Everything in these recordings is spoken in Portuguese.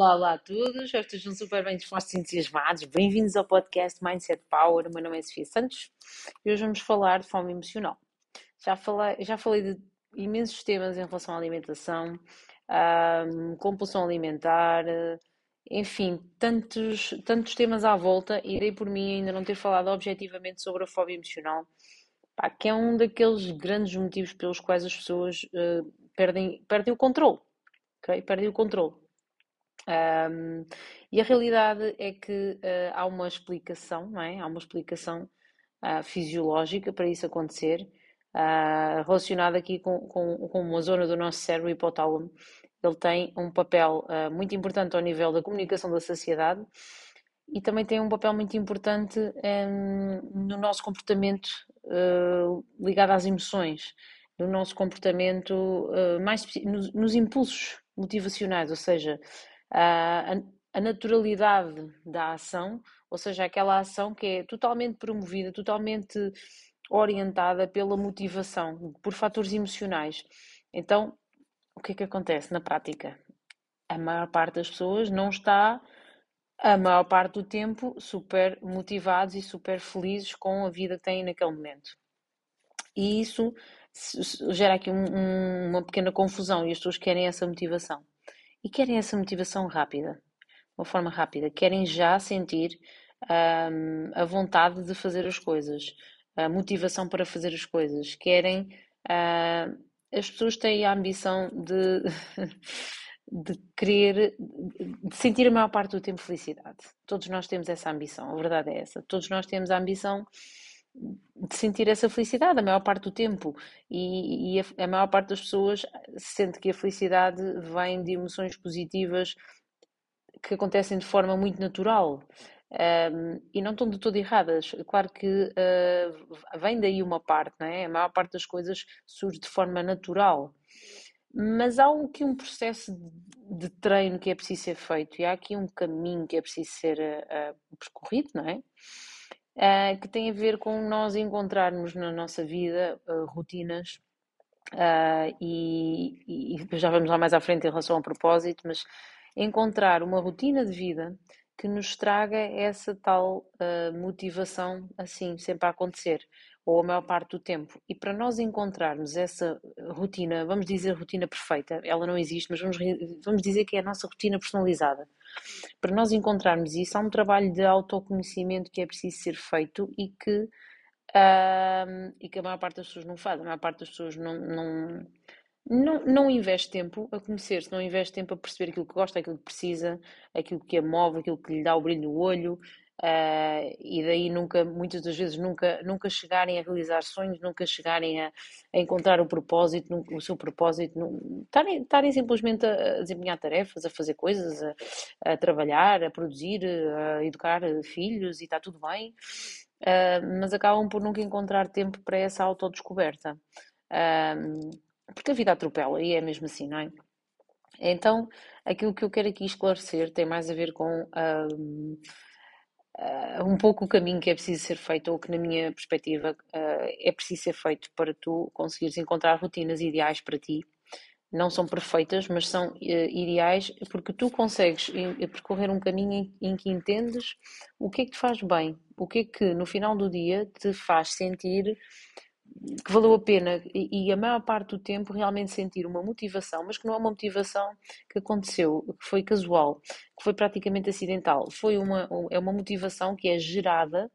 Olá, olá a todos, espero que estejam super bem dispostos e entusiasmados. Bem-vindos ao podcast Mindset Power. O meu nome é Sofia Santos e hoje vamos falar de fome emocional. Já falei, já falei de imensos temas em relação à alimentação, compulsão alimentar, enfim, tantos, tantos temas à volta e dei por mim ainda não ter falado objetivamente sobre a fome emocional, pá, que é um daqueles grandes motivos pelos quais as pessoas uh, perdem, perdem o controle. Okay? Perdem o controle. Um, e a realidade é que uh, há uma explicação, não é? Há uma explicação uh, fisiológica para isso acontecer, uh, relacionada aqui com, com, com, uma zona do nosso cérebro hipotálamo. Ele tem um papel muito importante ao nível da comunicação da saciedade e também tem um papel muito importante um, no nosso comportamento ligado às emoções, no nosso comportamento mais nos, nos impulsos motivacionais, ou seja, a, naturalidade da ação, ou seja, aquela ação que é totalmente promovida, totalmente orientada pela motivação, por fatores emocionais. Então, o que é que acontece na prática? A maior parte das pessoas não está, a maior parte do tempo, super motivados e super felizes com a vida que têm naquele momento. E isso gera aqui um, um, uma pequena confusão e as pessoas querem essa motivação e querem essa motivação rápida, uma forma rápida. Querem já sentir um, a vontade de fazer as coisas, a motivação para fazer as coisas. Querem. Uh, as pessoas têm a ambição de, de querer, de sentir a maior parte do tempo felicidade. Todos nós temos essa ambição, a verdade é essa. Todos nós temos a ambição de sentir essa felicidade a maior parte do tempo e, e a, a, maior parte das pessoas sente que a felicidade vem de emoções positivas que acontecem de forma muito natural um, e não estão de todo erradas. Claro que uh, vem daí uma parte, não é? A maior parte das coisas surge de forma natural. Mas há aqui um processo de, de treino que é preciso ser feito e há aqui um caminho que é preciso ser uh, percorrido, não é? Uh, que tem a ver com nós encontrarmos na nossa vida uh, rotinas. Uh, e, e, já vamos lá mais à frente em relação ao propósito, mas encontrar uma rotina de vida que nos traga essa tal motivação assim sempre a acontecer ou a maior parte do tempo. E para nós encontrarmos essa rotina, vamos dizer rotina perfeita, ela não existe, mas vamos, vamos dizer que é a nossa rotina personalizada. Para nós encontrarmos isso, há um trabalho de autoconhecimento que é preciso ser feito e que, e que a maior parte das pessoas não faz. A maior parte das pessoas não, não, não, não investe tempo a conhecer-se, não investe tempo a perceber aquilo que gosta, aquilo que precisa, aquilo que a move, aquilo que lhe dá o brilho no olho, Uh, e daí nunca, muitas das vezes, nunca, nunca chegarem a realizar sonhos, nunca chegarem a, a encontrar o propósito, o seu propósito, estarem, simplesmente a, desempenhar tarefas, a fazer coisas, a, a, trabalhar, a produzir, a educar filhos e está tudo bem, uh, mas acabam por nunca encontrar tempo para essa autodescoberta. Uh, porque a vida atropela e é mesmo assim, não é? Então, aquilo que eu quero aqui esclarecer tem mais a ver com uh, um pouco o caminho que é preciso ser feito, ou que, na minha perspectiva, uh, é preciso ser feito para tu conseguires encontrar rotinas ideais para ti. Não são perfeitas, mas são uh, ideais porque tu consegues percorrer um caminho em, em que entendes o que é que te faz bem, o que é que no final do dia te faz sentir que valeu a pena e, e, a maior parte do tempo realmente sentir uma motivação, mas que não é uma motivação que aconteceu, que foi casual, que foi praticamente acidental. Foi uma, é uma motivação que é gerada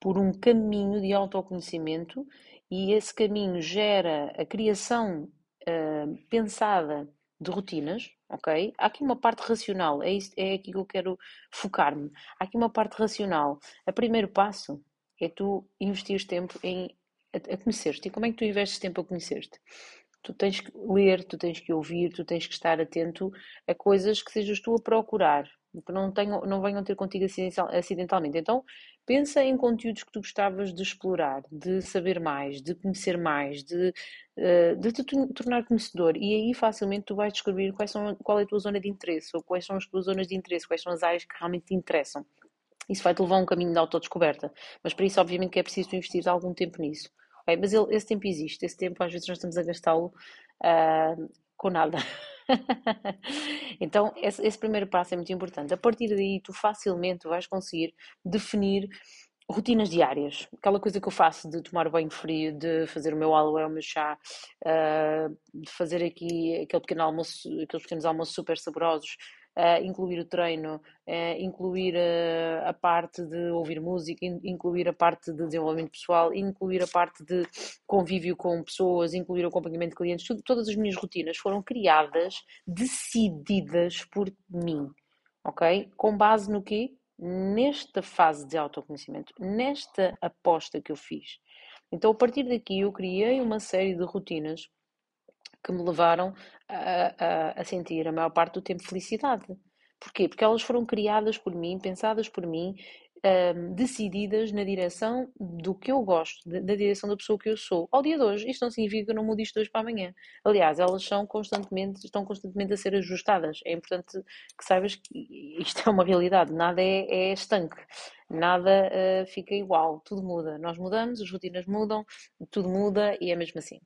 por um caminho de autoconhecimento e esse caminho gera a criação uh, pensada de rotinas, ok? Há aqui uma parte racional, é, isso, é aqui que eu quero focar-me. Há aqui uma parte racional. O primeiro passo é tu investir tempo em a, a conhecer-te. E como é que tu investes tempo a conhecer-te? Tu tens que ler, tu tens que ouvir, tu tens que estar atento a coisas que sejas tu a procurar, que não, tenham, não venham ter contigo acidentalmente. Então, pensa em conteúdos que tu gostavas de explorar, de saber mais, de conhecer mais, de, eh, de te tornar conhecedor. E aí facilmente tu vais descobrir quais são, qual é a tua zona de interesse, ou quais são as tuas zonas de interesse, quais são as áreas que realmente te interessam. Isso vai-te levar a um caminho de autodescoberta. Mas para isso, obviamente, que é preciso investir algum tempo nisso. Okay? Mas ele, esse tempo existe, esse tempo às vezes nós estamos a gastá-lo uh, com nada. então, esse, esse, primeiro passo é muito importante. A partir daí, tu facilmente vais conseguir definir rotinas diárias. Aquela coisa que eu faço de tomar banho frio, de fazer o meu aloe, o meu chá, uh, de fazer aqui aquele pequeno almoço, aqueles pequenos almoços super saborosos, uh, incluir o treino, uh, incluir uh, a parte de ouvir música, in, incluir a parte de desenvolvimento pessoal, incluir a parte de convívio com pessoas, incluir o acompanhamento de clientes, tudo, todas as minhas rotinas foram criadas, decididas por mim, ok? Com base no quê? Nesta fase de autoconhecimento, nesta aposta que eu fiz. Então, a partir daqui, eu criei uma série de rotinas que me levaram a, a, a sentir a maior parte do tempo felicidade. Porquê? Porque elas foram criadas por mim, pensadas por mim, um, decididas na direção do que eu gosto, da, direção da pessoa que eu sou. Ao dia de hoje, isto não significa que eu não mude isto de hoje para amanhã. Aliás, elas são constantemente, estão constantemente a ser ajustadas. É importante que saibas que isto é uma realidade, nada é, é estanque, nada uh, fica igual, tudo muda. Nós mudamos, as rotinas mudam, tudo muda e é mesmo assim.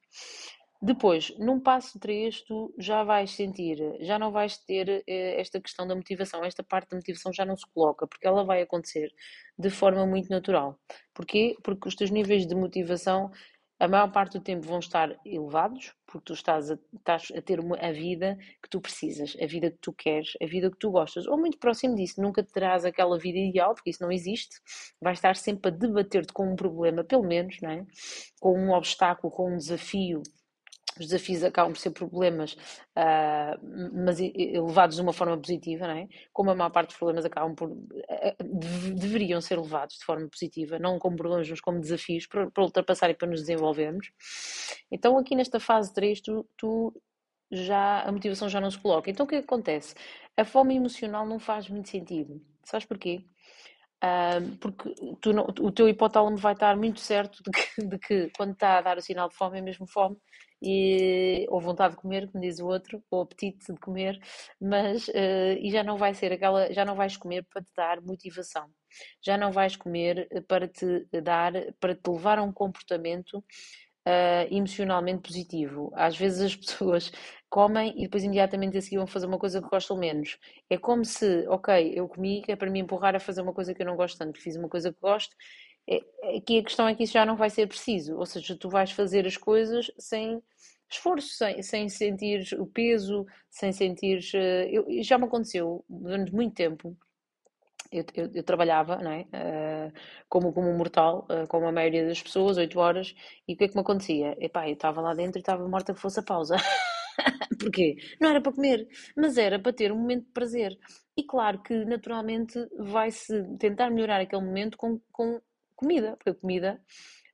Depois, num passo 3, tu já vais sentir, já não vais ter eh, esta questão da motivação, esta parte da motivação já não se coloca, porque ela vai acontecer de forma muito natural. Porquê? Porque os teus níveis de motivação, a maior parte do tempo, vão estar elevados, porque tu estás a, estás a ter uma, a vida que tu precisas, a vida que tu queres, a vida que tu gostas, ou muito próximo disso. Nunca terás aquela vida ideal, porque isso não existe. Vais estar sempre a debater-te com um problema, pelo menos, não é? com um obstáculo, com um desafio os desafios acabam por ser problemas, uh, mas levados de uma forma positiva, não é? Como a maior parte dos problemas acabam por. Uh, deveriam ser levados de forma positiva, não como problemas, mas como desafios para, para ultrapassar e para nos desenvolvermos. Então, aqui nesta fase 3, tu, tu já a motivação já não se coloca. Então, o que, é acontece? A fome emocional não faz muito sentido. Sabes porquê? Porque tu, o teu hipotálamo vai estar muito certo de que, de que, quando está a dar o sinal de fome é mesmo fome e, ou vontade de comer, como diz o outro, ou apetite de comer, mas uh, e já não vai ser aquela, já não vais comer para te dar motivação, já não vais comer para te dar, para te levar a um comportamento Uh, emocionalmente positivo. Às vezes as pessoas comem e depois imediatamente a seguir vão fazer uma coisa que gostam menos. É como se, ok, eu comi, que é para me empurrar a fazer uma coisa que eu não gosto tanto, fiz uma coisa que gosto. É, aqui a questão é que isso já não vai ser preciso, ou seja, tu vais fazer as coisas sem esforço, sem, sem sentir o peso, sem sentir. Eu, já me aconteceu durante muito tempo eu, eu, eu, trabalhava, não é? Uh, como, como um mortal, uh, como a maioria das pessoas, 8 horas, e o que é que me acontecia? Epá, eu estava lá dentro e estava morta que fosse a pausa. Porquê? Não era para comer, mas era para ter um momento de prazer. E claro que naturalmente vai-se tentar melhorar aquele momento com, com comida, porque a comida,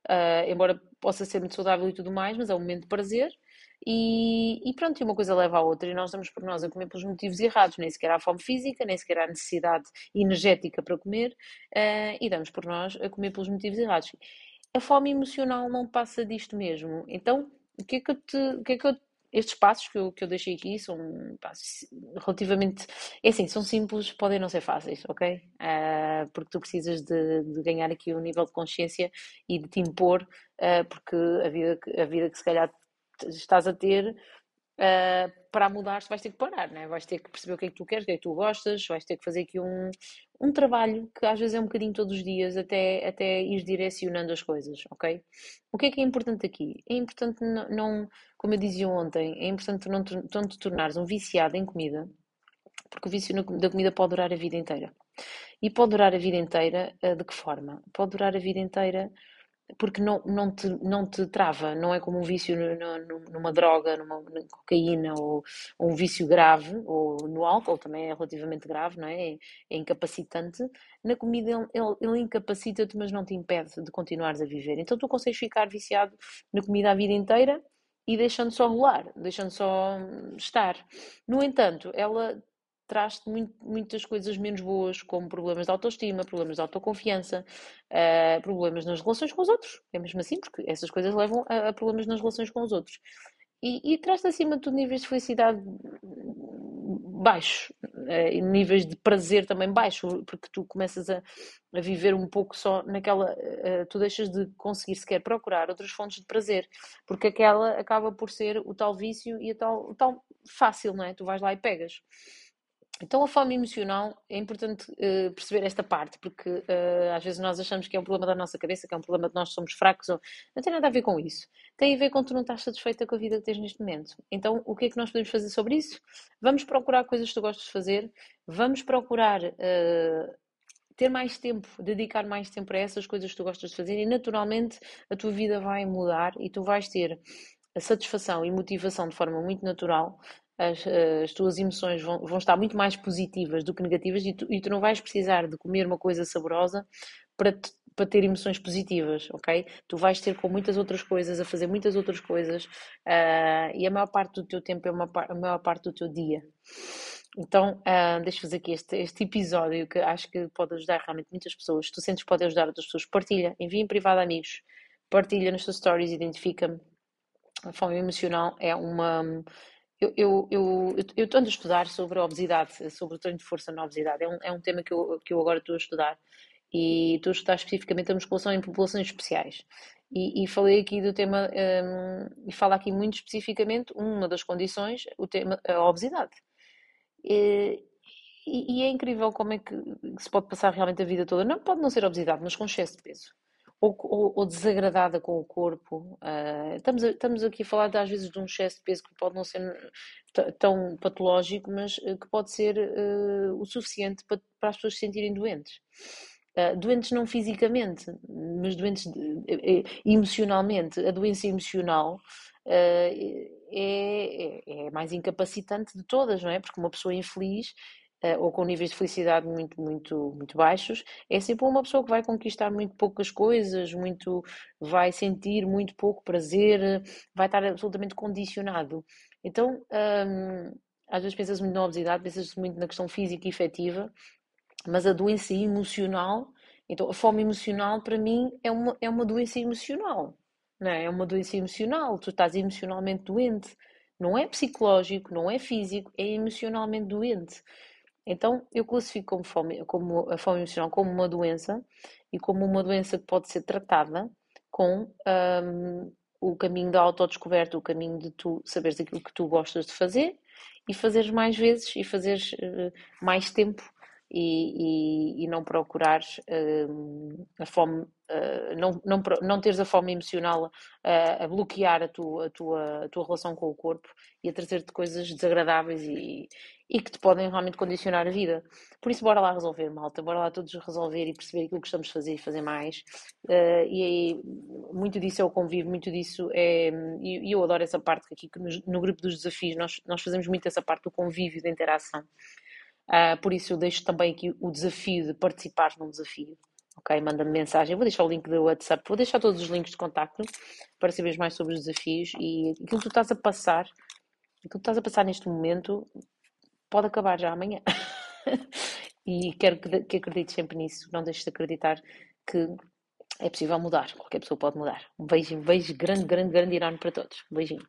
uh, embora possa ser muito saudável e tudo mais, mas é um momento de prazer e, e, pronto, uma coisa leva à outra, e nós damos por nós a comer pelos motivos errados, nem sequer há fome física, nem sequer há necessidade energética para comer, uh, e damos por nós a comer pelos motivos errados. A fome emocional não passa disto mesmo. Então, o que é que eu te, o que é que eu estes passos que eu, que eu deixei aqui são passos relativamente. É assim, são simples, podem não ser fáceis, ok? Uh, porque tu precisas de, de, ganhar aqui um nível de consciência e de te impor, uh, porque a vida, a vida que se calhar estás a ter, uh, para mudar vais ter que parar, né? vais ter que perceber o que é que tu queres, o que é que tu gostas, vais ter que fazer aqui um, um trabalho que às vezes é um bocadinho todos os dias até, até ir direcionando as coisas, ok? O que é que é importante aqui? É importante não, não como eu dizia ontem, é importante não não te tornares um viciado em comida, porque o vício da comida pode durar a vida inteira. E pode durar a vida inteira uh, de que forma? Pode durar a vida inteira porque não, não, te, não te trava, não é como um vício numa droga, numa, cocaína ou, ou, um vício grave, ou no álcool também é relativamente grave, não é? É, é incapacitante. Na comida ele, ele, ele incapacita-te, mas não te impede de continuares a viver. Então tu consegues ficar viciado na comida a vida inteira e deixando só rolar, deixando só estar. No entanto, ela traz-te muitas coisas menos boas, como problemas de autoestima, problemas de autoconfiança, uh, problemas nas relações com os outros. É mesmo assim, porque essas coisas levam a, a problemas nas relações com os outros. E, e traz-te acima de tudo níveis de felicidade baixos, uh, níveis de prazer também baixos, porque tu começas a, a viver um pouco só naquela. Uh, tu deixas de conseguir sequer procurar outras fontes de prazer, porque aquela acaba por ser o tal vício e a tal, o tal fácil, não é? Tu vais lá e pegas. Então, a fome emocional é importante uh, perceber esta parte, porque uh, às vezes nós achamos que é um problema da nossa cabeça, que é um problema de nós somos fracos, ou... não tem nada a ver com isso. Tem a ver com tu não estás satisfeita com a vida que tens neste momento. Então, o que é que nós podemos fazer sobre isso? Vamos procurar coisas que tu gostas de fazer, vamos procurar uh, ter mais tempo, dedicar mais tempo a essas coisas que tu gostas de fazer e, naturalmente, a tua vida vai mudar e tu vais ter a satisfação e motivação de forma muito natural as, as tuas emoções vão, vão, estar muito mais positivas do que negativas e tu, e tu não vais precisar de comer uma coisa saborosa para, te, para ter emoções positivas, ok? Tu vais ter com muitas outras coisas, a fazer muitas outras coisas uh, e a maior parte do teu tempo é uma, a maior parte do teu dia. Então, uh, deixa fazer aqui este, este episódio que acho que pode ajudar realmente muitas pessoas. Se tu sentes que pode ajudar outras pessoas, partilha, envia em privado a amigos, partilha nas tuas stories, identifica-me. A fome emocional é uma eu, eu, eu, eu estou a estudar sobre a obesidade, sobre o treino de força na obesidade. É um, é um tema que eu, que eu agora estou a estudar. E estou a estudar especificamente a musculação em populações especiais. E, e falei aqui do tema, um, e falo aqui muito especificamente, uma das condições, o tema, a obesidade. E, e, é incrível como é que se pode passar realmente a vida toda. Não pode não ser obesidade, mas com excesso de peso ou, ou, ou desagradada com o corpo. Uh, estamos, estamos aqui a falar às vezes de um excesso de peso que pode não ser tão patológico, mas uh, que pode ser uh, o suficiente para, para, as pessoas se sentirem doentes. doentes não fisicamente, mas doentes de, emocionalmente. A doença emocional é, é, é mais incapacitante de todas, não é? Porque uma pessoa infeliz uh, ou com níveis de felicidade muito, muito, muito baixos, é sempre uma pessoa que vai conquistar muito poucas coisas, muito, vai sentir muito pouco prazer, vai estar absolutamente condicionado. Então, um, às vezes pensas muito na obesidade, pensas muito na questão física e efetiva, mas a doença emocional, então a fome emocional para mim é uma, é uma doença emocional, não é? É uma doença emocional, tu estás emocionalmente doente, não é psicológico, não é físico, é emocionalmente doente. Então, eu classifico como, fome, como a fome emocional como uma doença e como uma doença que pode ser tratada com um, o caminho da autodescoberta, o caminho de tu saberes aquilo que tu gostas de fazer e fazeres mais vezes e fazeres uh, mais tempo e, e, e não procurares uh, a fome, uh, não, não, teres a fome emocional a, a bloquear a tua, a, tua, a tua relação com o corpo e a trazer-te coisas desagradáveis e, e que te podem realmente condicionar a vida. Por isso, bora lá resolver, malta, bora lá todos resolver e perceber aquilo que estamos a fazer e fazer mais. Uh, e aí, muito disso é o convívio, muito disso é. E eu adoro essa parte aqui, que no grupo dos desafios nós, nós fazemos muito essa parte do convívio, da interação. Uh, por isso eu deixo também aqui o desafio de participar num desafio. Ok? Manda-me mensagem. Vou deixar o link do WhatsApp, vou deixar todos os links de contacto para saberes mais sobre os desafios e aquilo que tu estás a passar, aquilo que estás a passar neste momento pode acabar já amanhã. e quero que, que acredites sempre nisso. Não deixes de acreditar que é possível mudar. Qualquer pessoa pode mudar. Um beijinho, um beijo grande, grande, grande enorme para todos. Um beijinho.